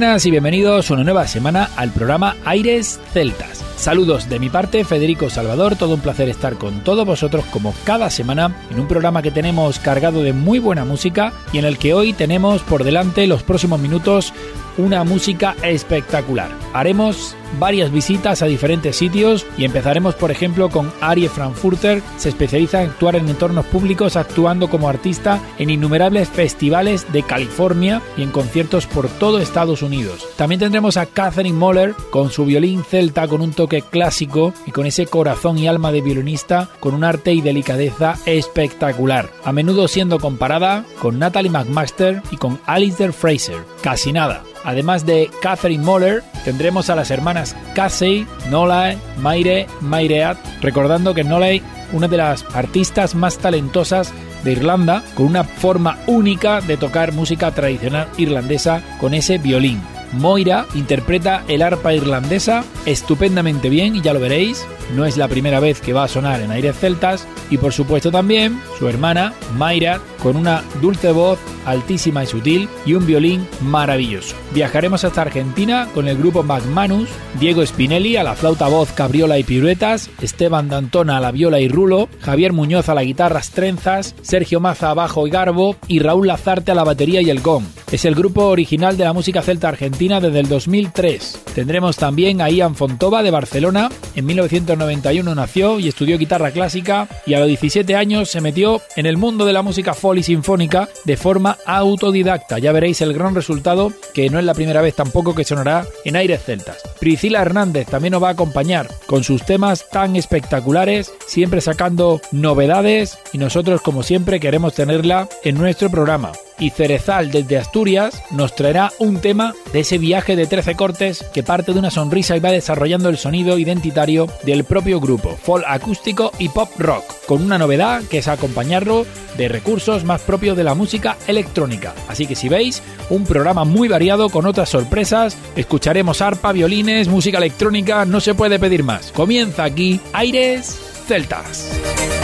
Buenas y bienvenidos una nueva semana al programa Aires Celtas. Saludos de mi parte, Federico Salvador, todo un placer estar con todos vosotros como cada semana en un programa que tenemos cargado de muy buena música y en el que hoy tenemos por delante los próximos minutos una música espectacular. Haremos varias visitas a diferentes sitios y empezaremos por ejemplo con Arie Frankfurter, se especializa en actuar en entornos públicos actuando como artista en innumerables festivales de California y en conciertos por todo Estados Unidos. También tendremos a Catherine Moller con su violín celta con un toque clásico y con ese corazón y alma de violinista con un arte y delicadeza espectacular, a menudo siendo comparada con Natalie McMaster y con Alistair Fraser. Casi nada. Además de Catherine Moller, tendremos a las hermanas Casey, Nolai, Maire, Maireat, recordando que Nolai, una de las artistas más talentosas de Irlanda, con una forma única de tocar música tradicional irlandesa con ese violín. Moira interpreta el arpa irlandesa estupendamente bien y ya lo veréis, no es la primera vez que va a sonar en aires celtas y por supuesto también su hermana Mayra con una dulce voz altísima y sutil y un violín maravilloso. Viajaremos hasta Argentina con el grupo McManus, Diego Spinelli a la flauta voz, cabriola y piruetas, Esteban Dantona a la viola y rulo, Javier Muñoz a la guitarra trenzas, Sergio Maza a bajo y garbo y Raúl Lazarte a la batería y el gong. Es el grupo original de la música celta argentina desde el 2003. Tendremos también a Ian Fontova de Barcelona. En 1991 nació y estudió guitarra clásica y a los 17 años se metió en el mundo de la música folk y sinfónica de forma autodidacta. Ya veréis el gran resultado, que no es la primera vez tampoco que sonará en aires celtas. Priscila Hernández también nos va a acompañar con sus temas tan espectaculares, siempre sacando novedades y nosotros como siempre queremos tenerla en nuestro programa y Cerezal desde Asturias nos traerá un tema de ese viaje de 13 cortes que parte de una sonrisa y va desarrollando el sonido identitario del propio grupo, folk acústico y pop rock, con una novedad que es acompañarlo de recursos más propios de la música electrónica. Así que si veis, un programa muy variado con otras sorpresas, escucharemos arpa, violines, música electrónica, no se puede pedir más. Comienza aquí Aires Celtas.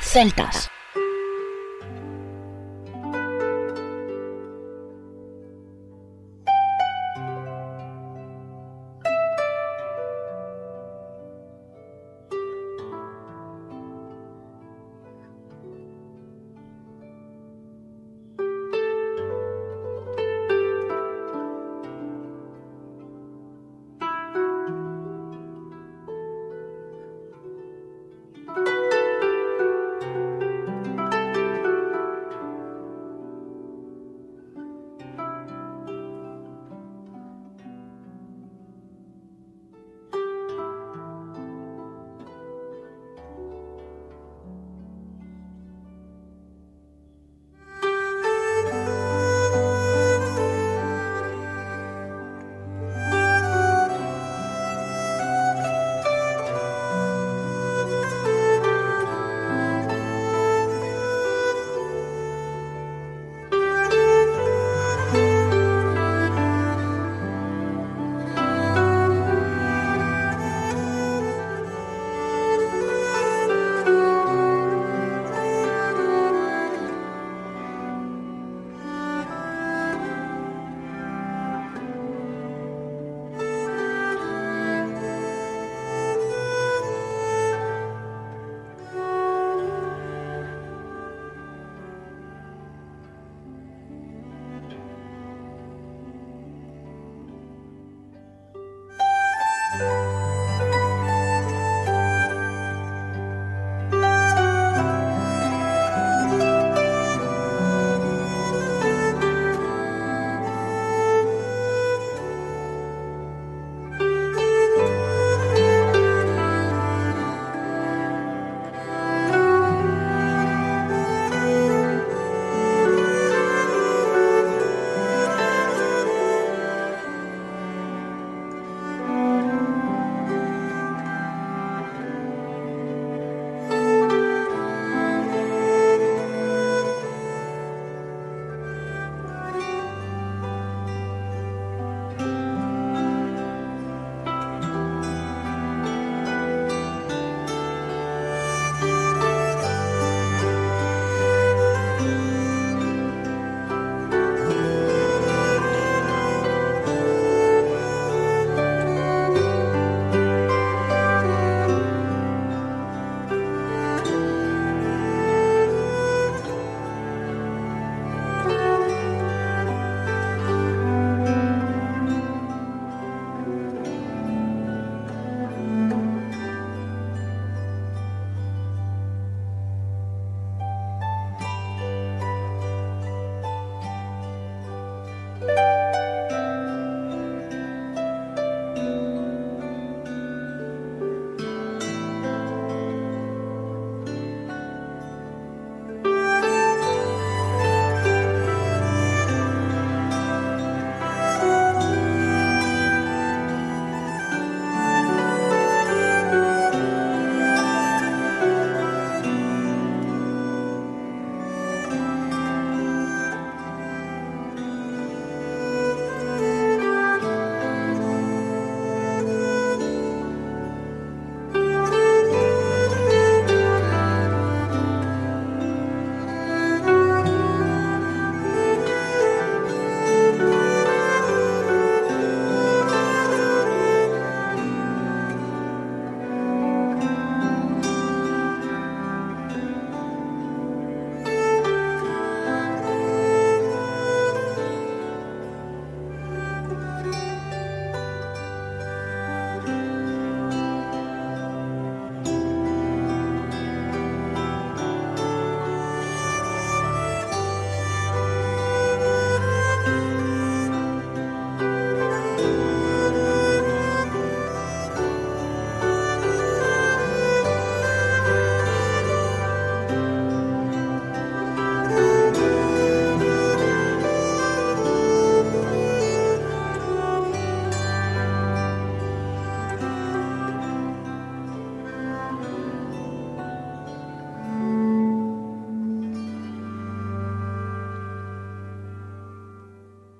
Celtas.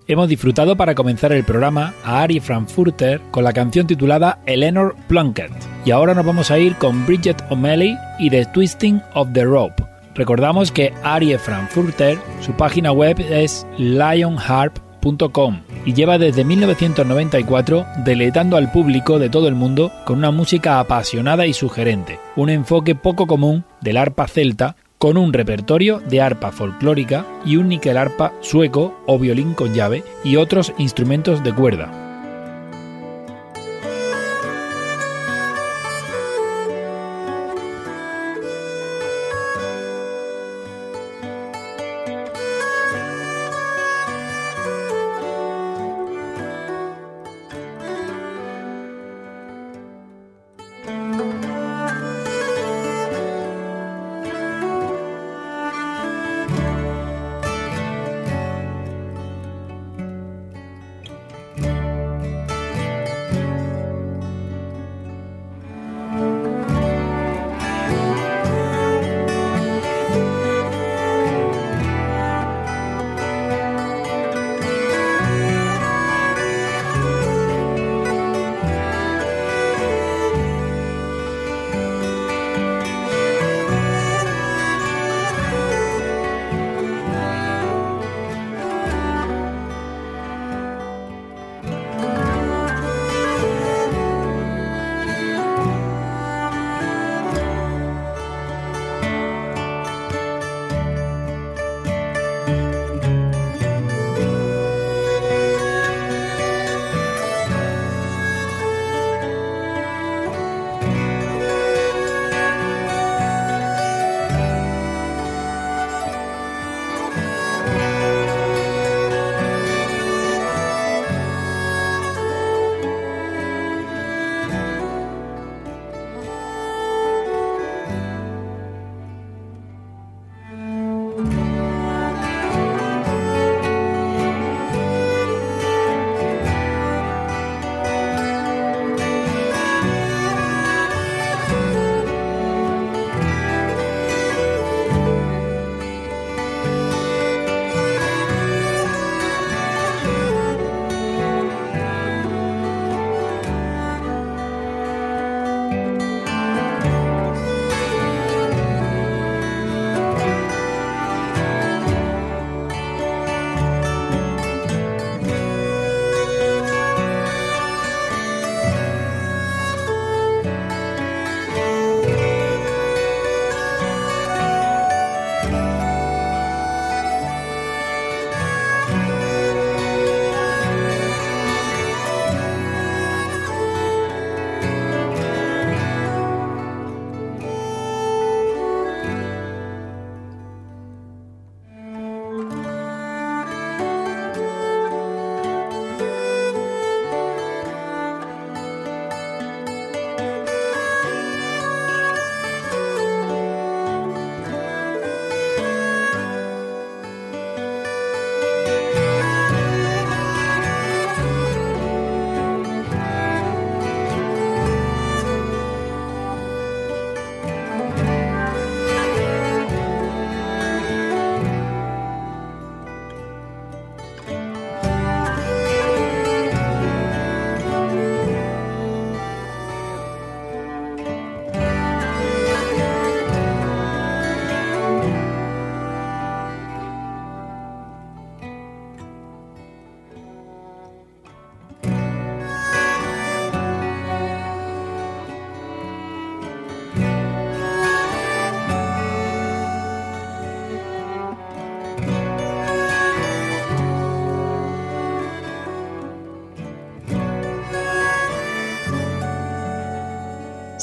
Hemos disfrutado para comenzar el programa a Ari Frankfurter con la canción titulada Eleanor Plunkett. Y ahora nos vamos a ir con Bridget O'Malley y The Twisting of the Rope. Recordamos que Ari Frankfurter, su página web es lionharp.com y lleva desde 1994 deleitando al público de todo el mundo con una música apasionada y sugerente, un enfoque poco común del arpa celta con un repertorio de arpa folclórica y un níquel arpa sueco o violín con llave y otros instrumentos de cuerda.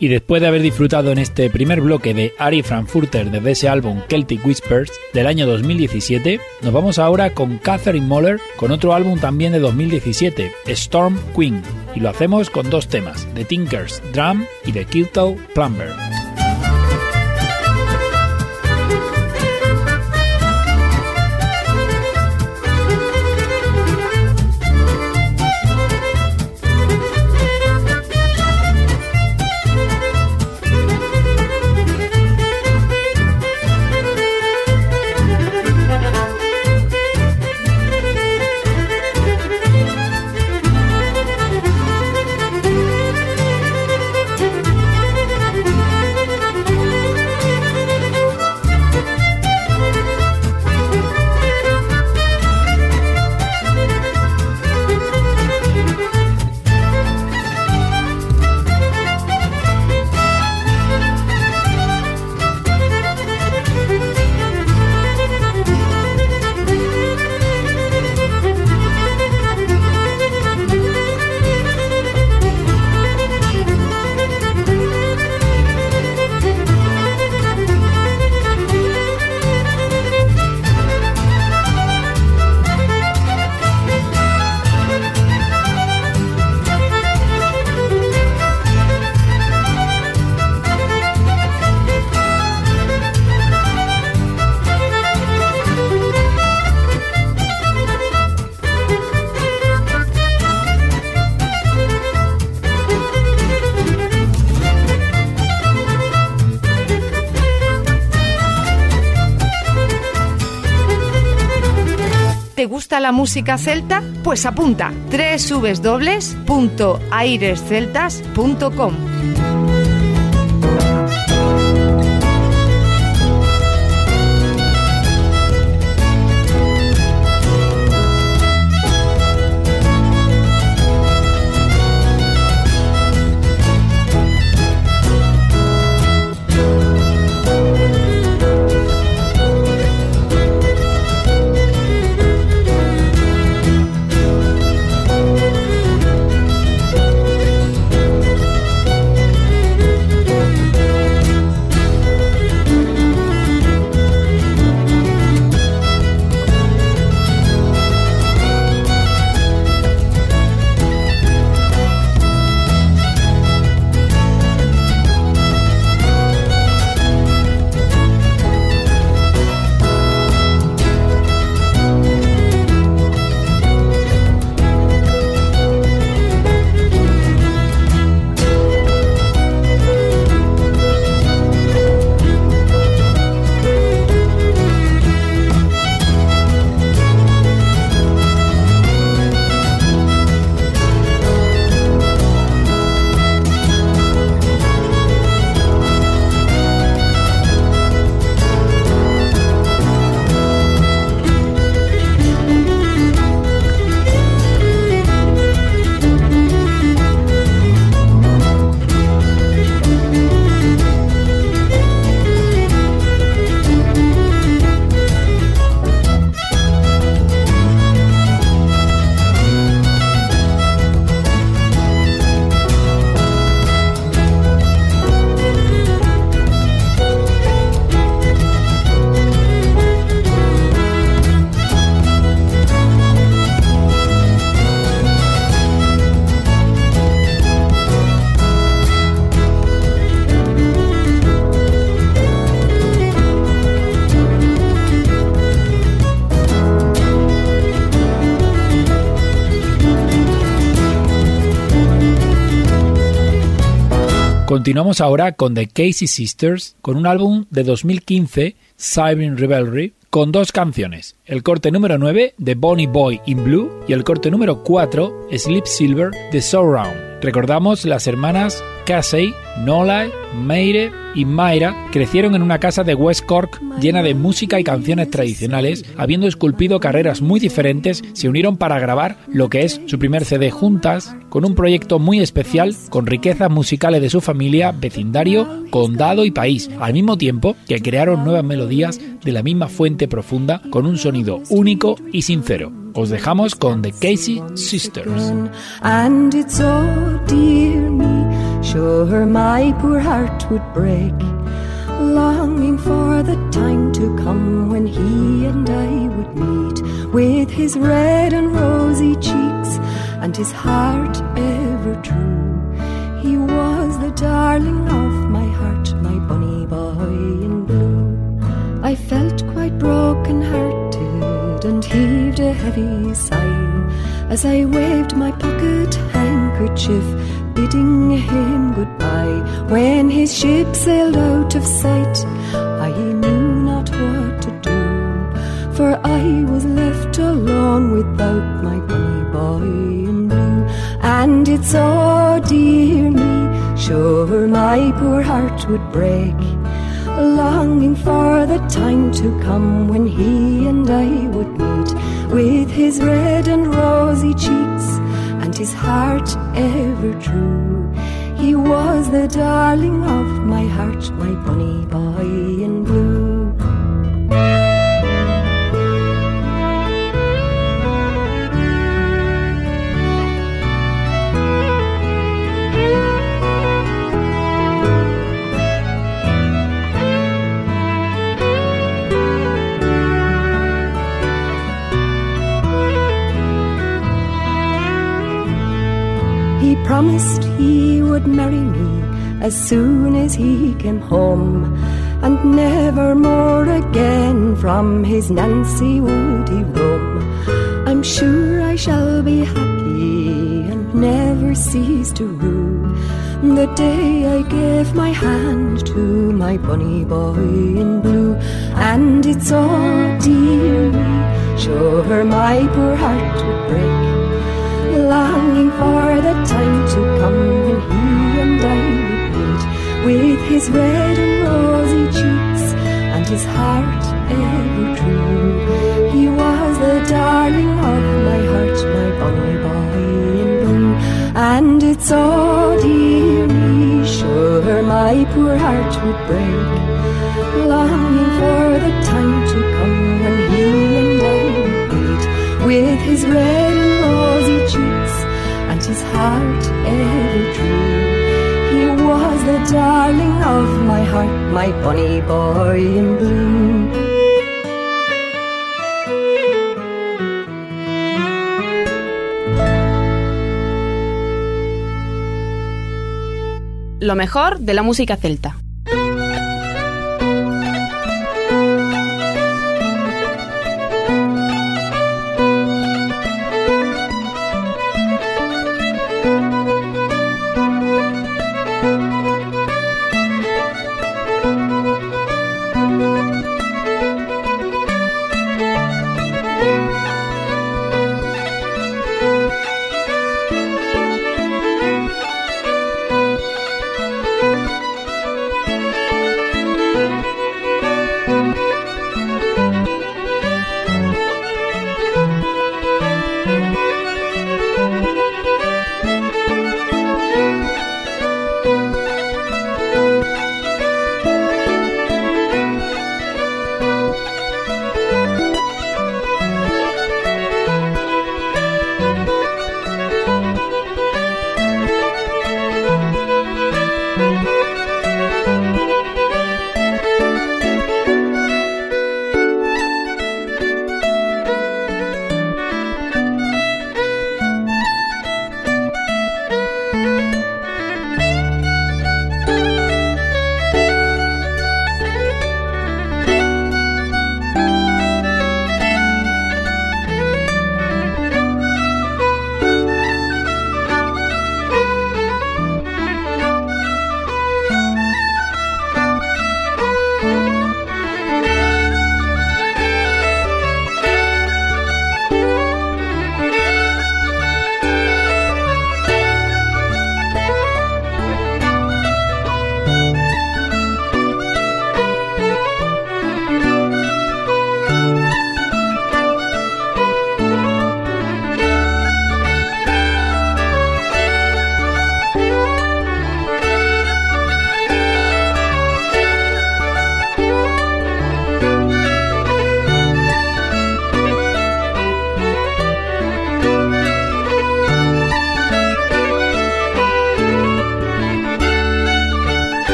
Y después de haber disfrutado en este primer bloque de Ari Frankfurter desde ese álbum Celtic Whispers del año 2017, nos vamos ahora con Catherine Moller con otro álbum también de 2017, Storm Queen, y lo hacemos con dos temas, The Tinkers Drum y The Kiltle Plumber. La música celta? Pues apunta www.airesceltas.com. Continuamos ahora con The Casey Sisters, con un álbum de 2015, Siren Revelry, con dos canciones, el corte número 9 de Bonnie Boy in Blue y el corte número 4, Sleep Silver de Surround. Recordamos las hermanas Casey, Nola, Meire y Mayra crecieron en una casa de West Cork llena de música y canciones tradicionales, habiendo esculpido carreras muy diferentes, se unieron para grabar lo que es su primer CD juntas, con un proyecto muy especial, con riquezas musicales de su familia, vecindario, condado y país, al mismo tiempo que crearon nuevas melodías de la misma fuente profunda, con un sonido único y sincero. Os dejamos con The Casey Sisters. And it's oh, dear me. Sure, my poor heart would break, longing for the time to come when he and I would meet with his red and rosy cheeks and his heart ever true. He was the darling of my heart, my bunny boy in blue. I felt quite broken hearted and heaved a heavy sigh as I waved my pocket handkerchief, bidding him goodbye. When his ship sailed out of sight, I knew not what to do, for I was left alone without my bunny boy in blue. And it's oh dear me, sure my poor heart would break longing for the time to come when he and I would with his red and rosy cheeks and his heart ever true. He was the darling of my heart, my bunny boy in blue. Promised he would marry me as soon as he came home, and never more again from his Nancy would he roam. I'm sure I shall be happy and never cease to rue the day I gave my hand to my bunny boy in blue, and it's all dear me, sure my poor heart would break longing for the time to come when he and I would meet with his red and rosy cheeks and his heart ever true. He was the darling of my heart, my bonny boy in blue, and it's oh dear me, sure my poor heart would break, longing for the time to come when he and I would meet with his red and rosy his heart ever true. He was the darling of my heart, my bunny boy in blue. Lo mejor de la música celta.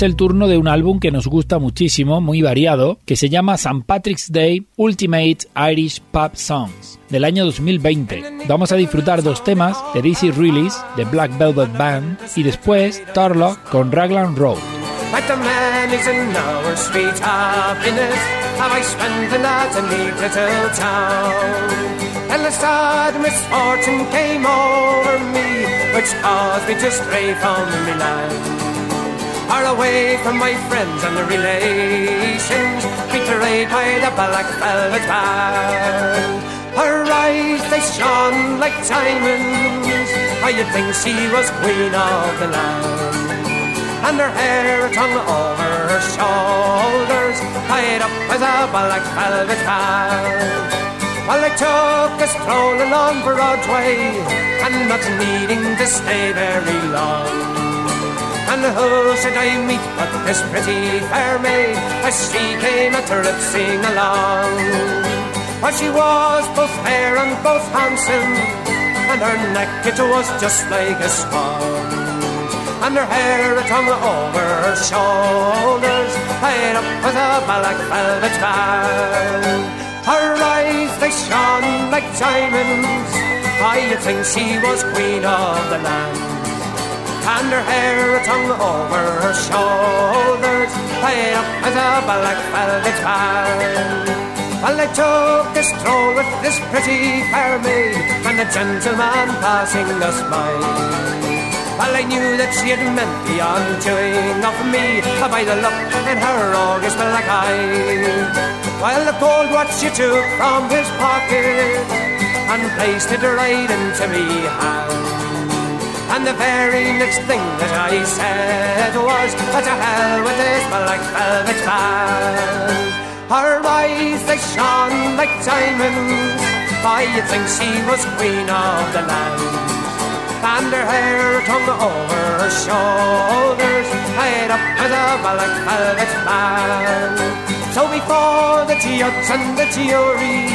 Es el turno de un álbum que nos gusta muchísimo, muy variado, que se llama St. Patrick's Day Ultimate Irish Pop Songs del año 2020. Vamos a disfrutar dos temas de DC Release de Black Velvet Band y después Tarlock con Raglan Road. Far away from my friends and the relations Betrayed by the black velvet band her eyes, they shone like diamonds. I'd think she was queen of the land and her hair hung over her shoulders, tied up with a black velvet band. Well, I took a stroll along Broadway, and not needing to stay very long. And who should I meet but this pretty fair maid as she came a tripping along? Well, she was both fair and both handsome, and her neck it was just like a swan and her hair it hung over her shoulders, tied up with a black velvet band. Her eyes they shone like diamonds. I think she was queen of the land. And her hair hung over her shoulders, tied up with a black velvet band. Well, I took a stroll with this pretty fair maid, and a gentleman passing us by. Well, I knew that she had meant the undoing of me by the look in her august black eye. While the gold watch she took from his pocket and placed it right into me hand. And the very next thing that I said was, to hell with this black velvet band. Her eyes, they shone like diamonds. I think she was queen of the land and her hair hung over her shoulders, tied up with a black velvet band. So before the judge and the jury,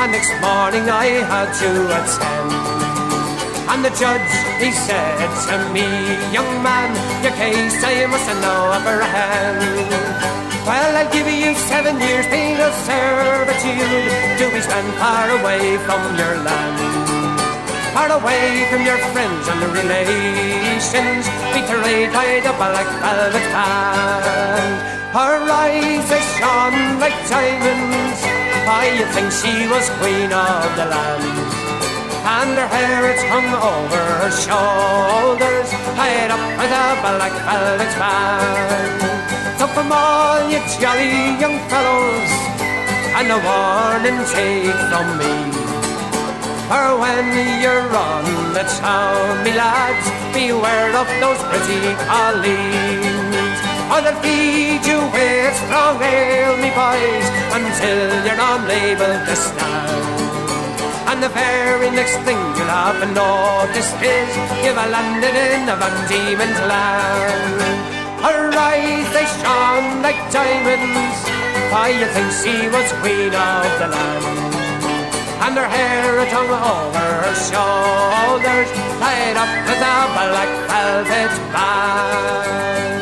and next morning I had to attend. And the judge, he said to me, young man, your case I must know apprehend. Well, I'll give you seven years penal servitude to be spent far away from your land far away from your friends and relations, betrayed by the black velvet band. Her eyes they shone like diamonds. Why, you think she was queen of the land. And her hair it hung over her shoulders, tied up with a black velvet band. So from all you jolly young fellows, and a warning take from me. For when you're on the town, me lads, beware of those pretty colleens. Or they'll feed you with strong ale, me boys, until you're unable to stand. And the very next thing you'll have noticed is you've landed in a Van Diemen's land. Her eyes, they shone like diamonds. I think she was queen of the land and her hair it hung over her shoulders, tied up with a black velvet band.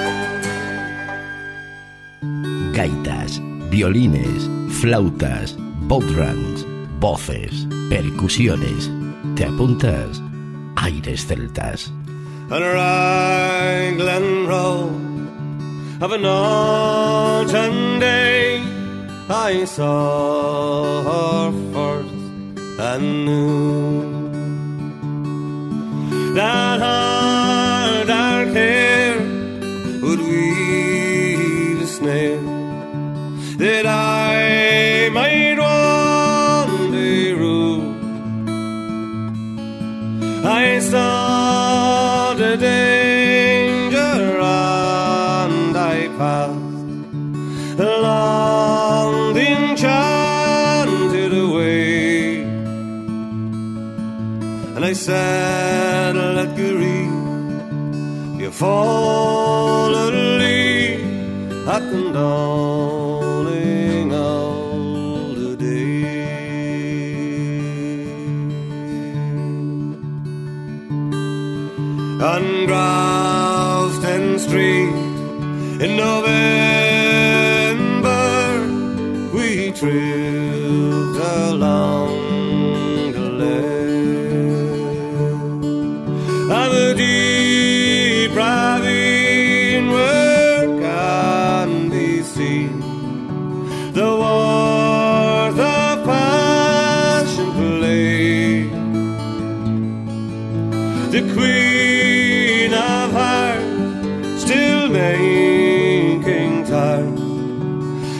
Gaitas, violines, flautas, bodrums, voces, percusiones. ¿Te apuntas? Aires celtas. On a Raglan road of an autumn day, I saw her first and knew that her dark hair would weave a snare that I satellet gry Jag faller i hatten dag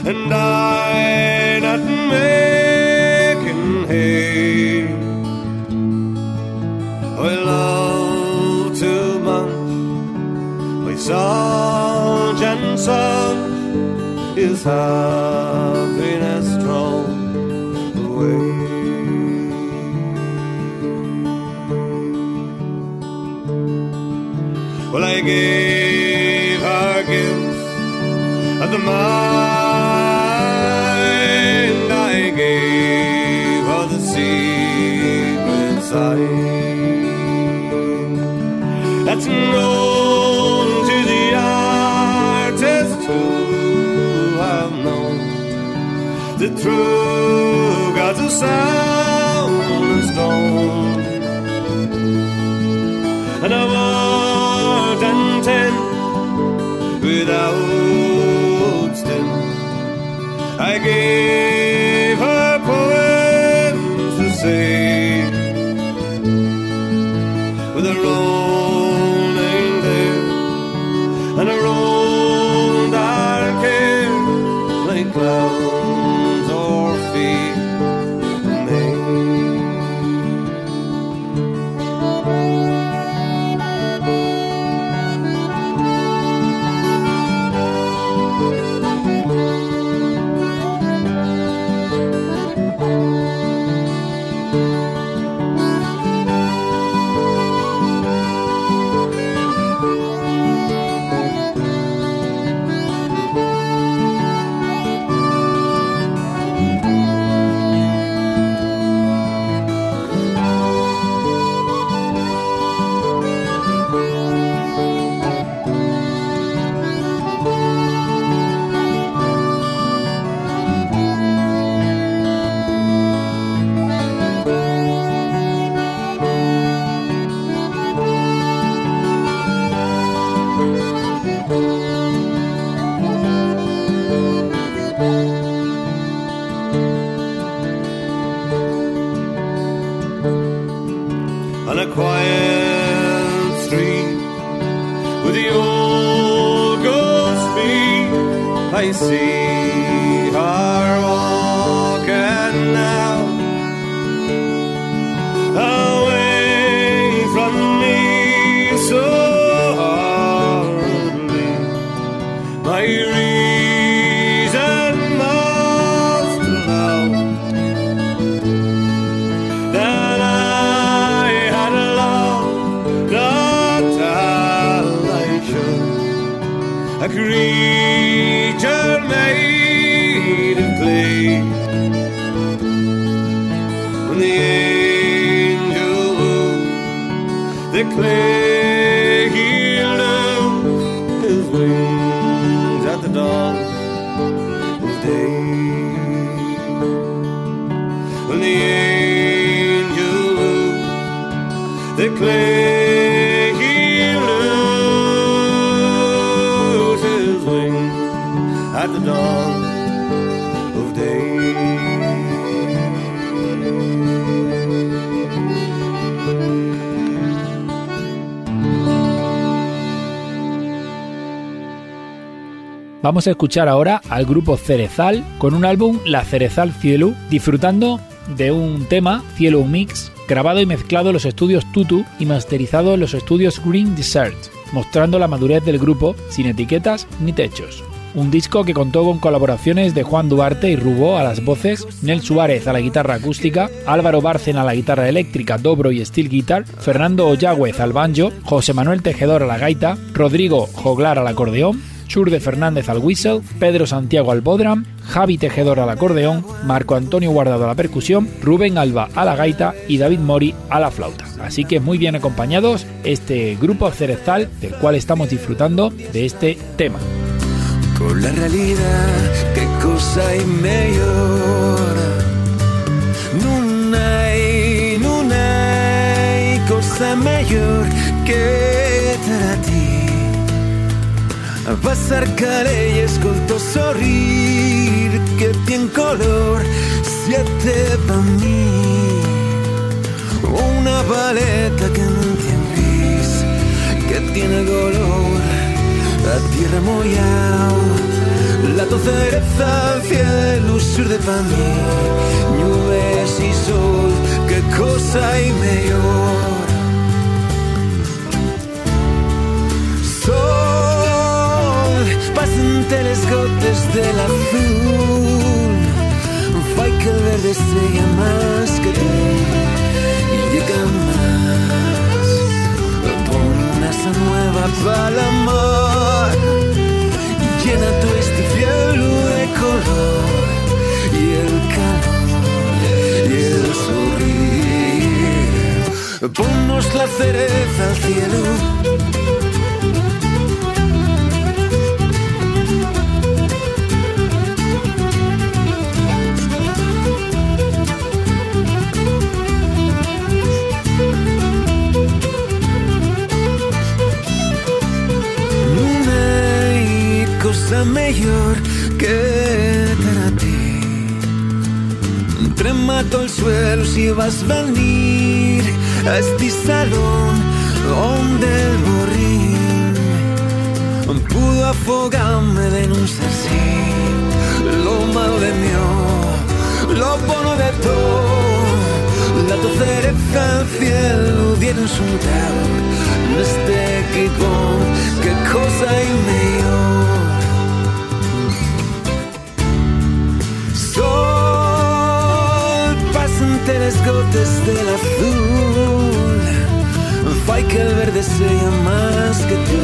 and I not making hay. I love too much my song and song is happiness thrown away. Well, I gave her gifts of the mind. Known to the artist who have known the true gods sound Vamos a escuchar ahora al grupo Cerezal con un álbum La Cerezal Cielo, disfrutando de un tema Cielo Mix grabado y mezclado en los estudios Tutu y masterizado en los estudios Green Desert, mostrando la madurez del grupo sin etiquetas ni techos. Un disco que contó con colaboraciones de Juan Duarte y Rubó a las voces, Nel Suárez a la guitarra acústica, Álvaro Bárcena a la guitarra eléctrica, dobro y steel guitar, Fernando Ollagüez al banjo, José Manuel Tejedor a la gaita, Rodrigo Joglar al acordeón, Chur de Fernández al whistle, Pedro Santiago al bodram, Javi Tejedor al acordeón, Marco Antonio Guardado a la percusión, Rubén Alba a la gaita y David Mori a la flauta. Así que muy bien acompañados este grupo cerezal del cual estamos disfrutando de este tema. con la realidad, qué cosa hay mejor. No hay, no hay cosa mejor que ti. Pasar calles con tu sorrir que tiene color siete para mí. Una paleta que no tiene gris, que tiene color la tierra mollao. La tu cereza, cielo sur de pa' mí, nubes y sol, qué cosa hay mejor. Pasan les gotes del azul. Fai que el verde sea más que tú y llega más. Pon asa nueva para la mar. Llena tu cielo de color y el calor y el sonrir. Ponnos la cereza al cielo mejor que para ti. Tremato el suelo si vas a venir a este salón donde el borrín pudo afogarme de un ser Lo malo de mí, lo bueno de todo. La tu cereza al cielo dieron su en este equipo, qué cosa hay mejor. Las del azul. Fai que el verde sea más que tú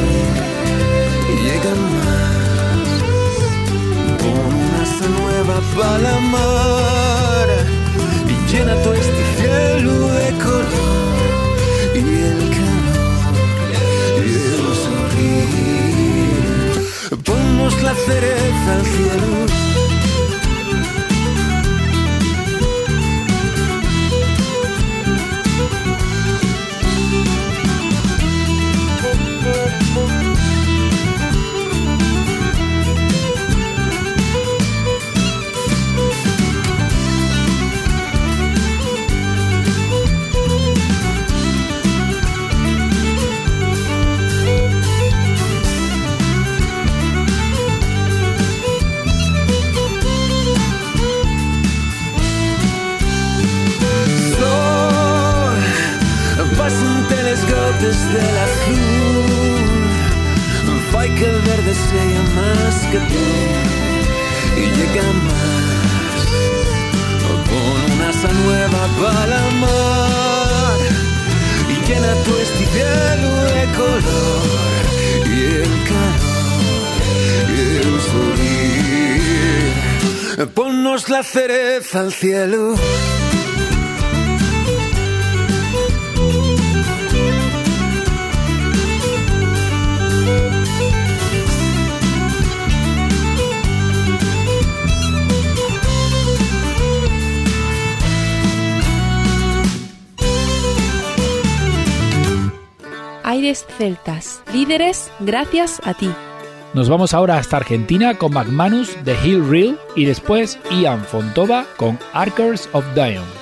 y llega más. Pon una nueva para la y llena todo este cielo de color y el calor y el sonrir. Ponnos la cereza al cielo cereza al cielo. Aires Celtas, líderes gracias a ti. Nos vamos ahora hasta Argentina con McManus de Hill Real y después Ian Fontova con Arkers of Dion.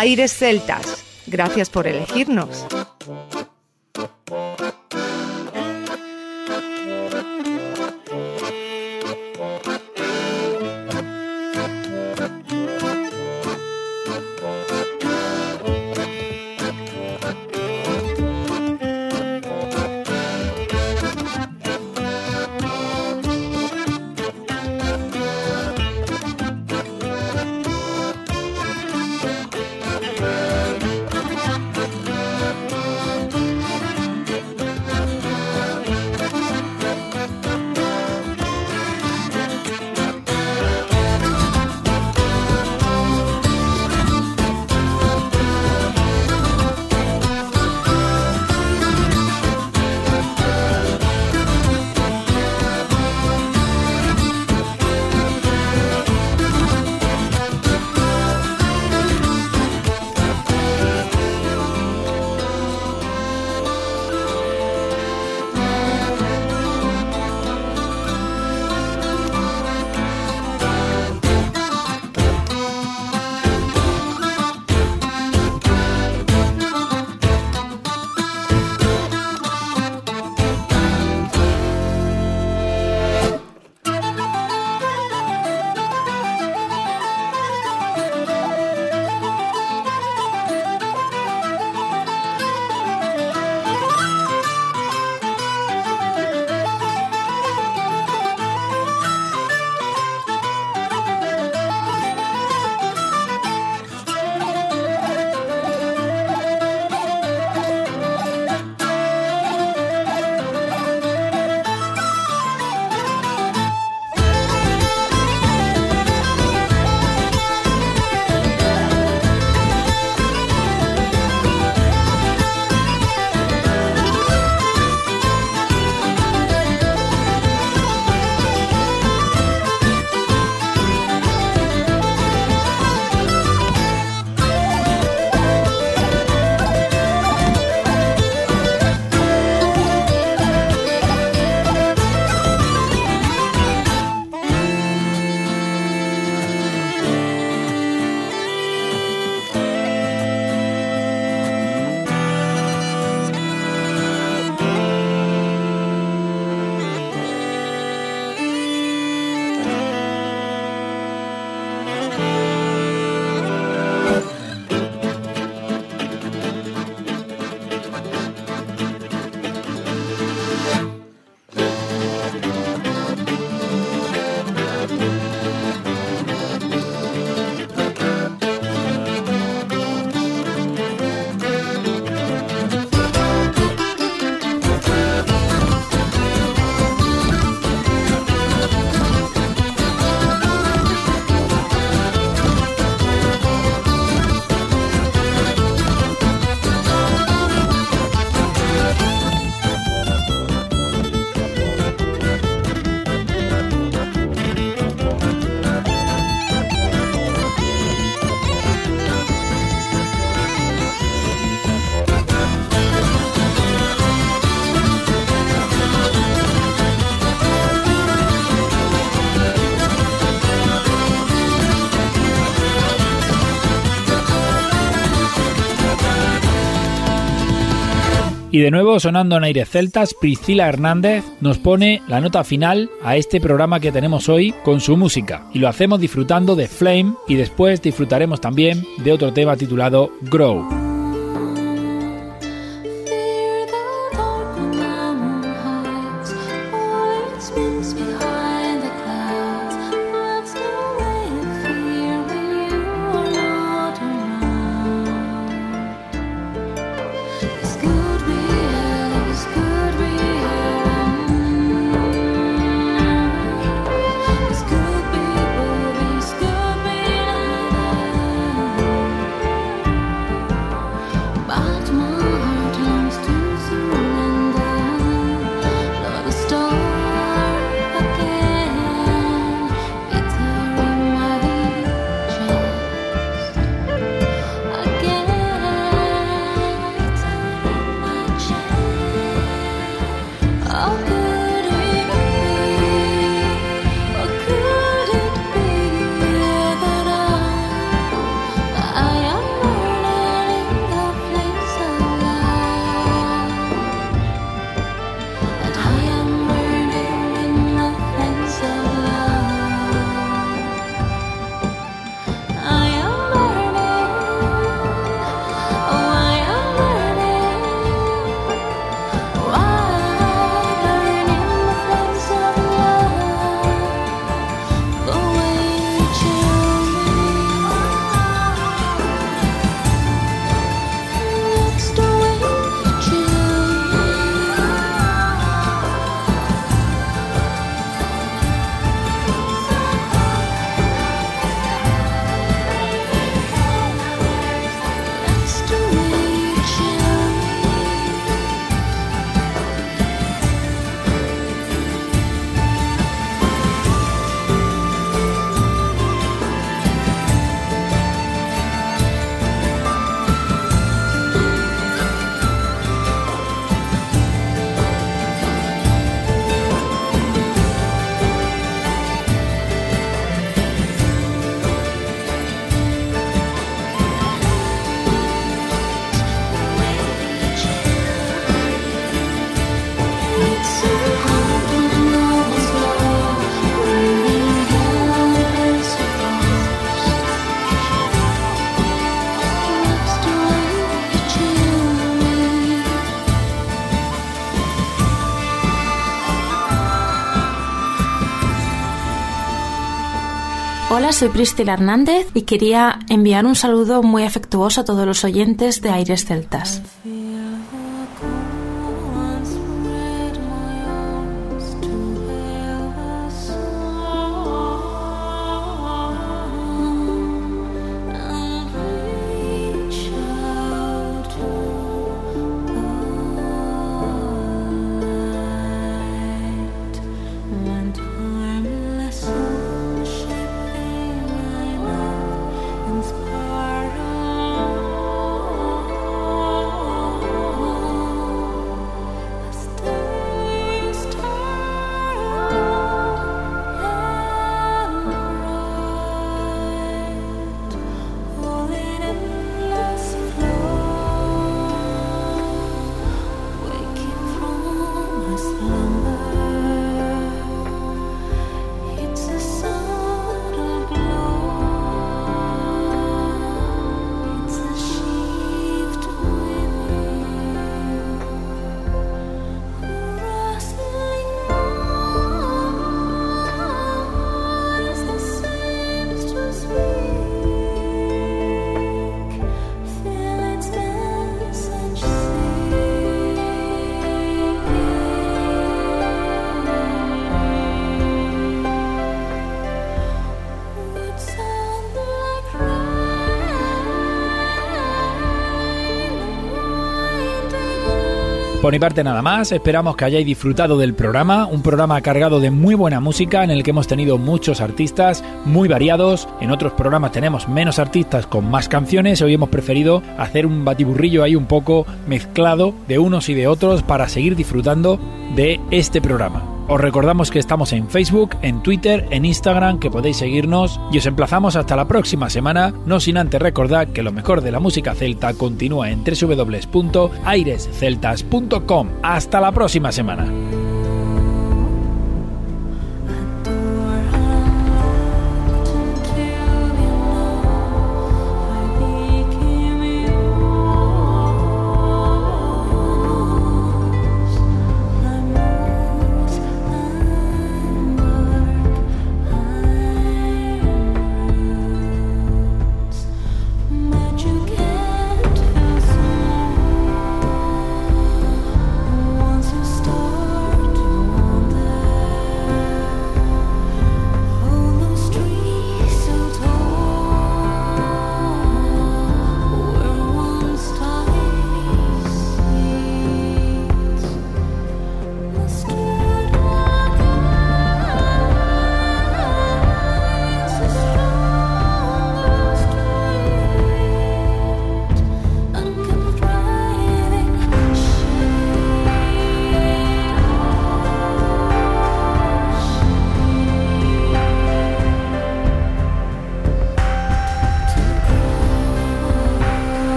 Aires Celtas. Gracias por elegirnos. Y de nuevo, sonando en aires celtas, Priscila Hernández nos pone la nota final a este programa que tenemos hoy con su música. Y lo hacemos disfrutando de Flame y después disfrutaremos también de otro tema titulado Grow. Soy Priscila Hernández y quería enviar un saludo muy afectuoso a todos los oyentes de Aires Celtas. Por mi parte nada más, esperamos que hayáis disfrutado del programa, un programa cargado de muy buena música en el que hemos tenido muchos artistas muy variados, en otros programas tenemos menos artistas con más canciones, hoy hemos preferido hacer un batiburrillo ahí un poco mezclado de unos y de otros para seguir disfrutando de este programa. Os recordamos que estamos en Facebook, en Twitter, en Instagram, que podéis seguirnos y os emplazamos hasta la próxima semana, no sin antes recordar que lo mejor de la música celta continúa en www.airesceltas.com. Hasta la próxima semana.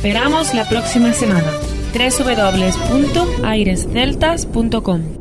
esperamos la próxima semana. www.airesceltas.com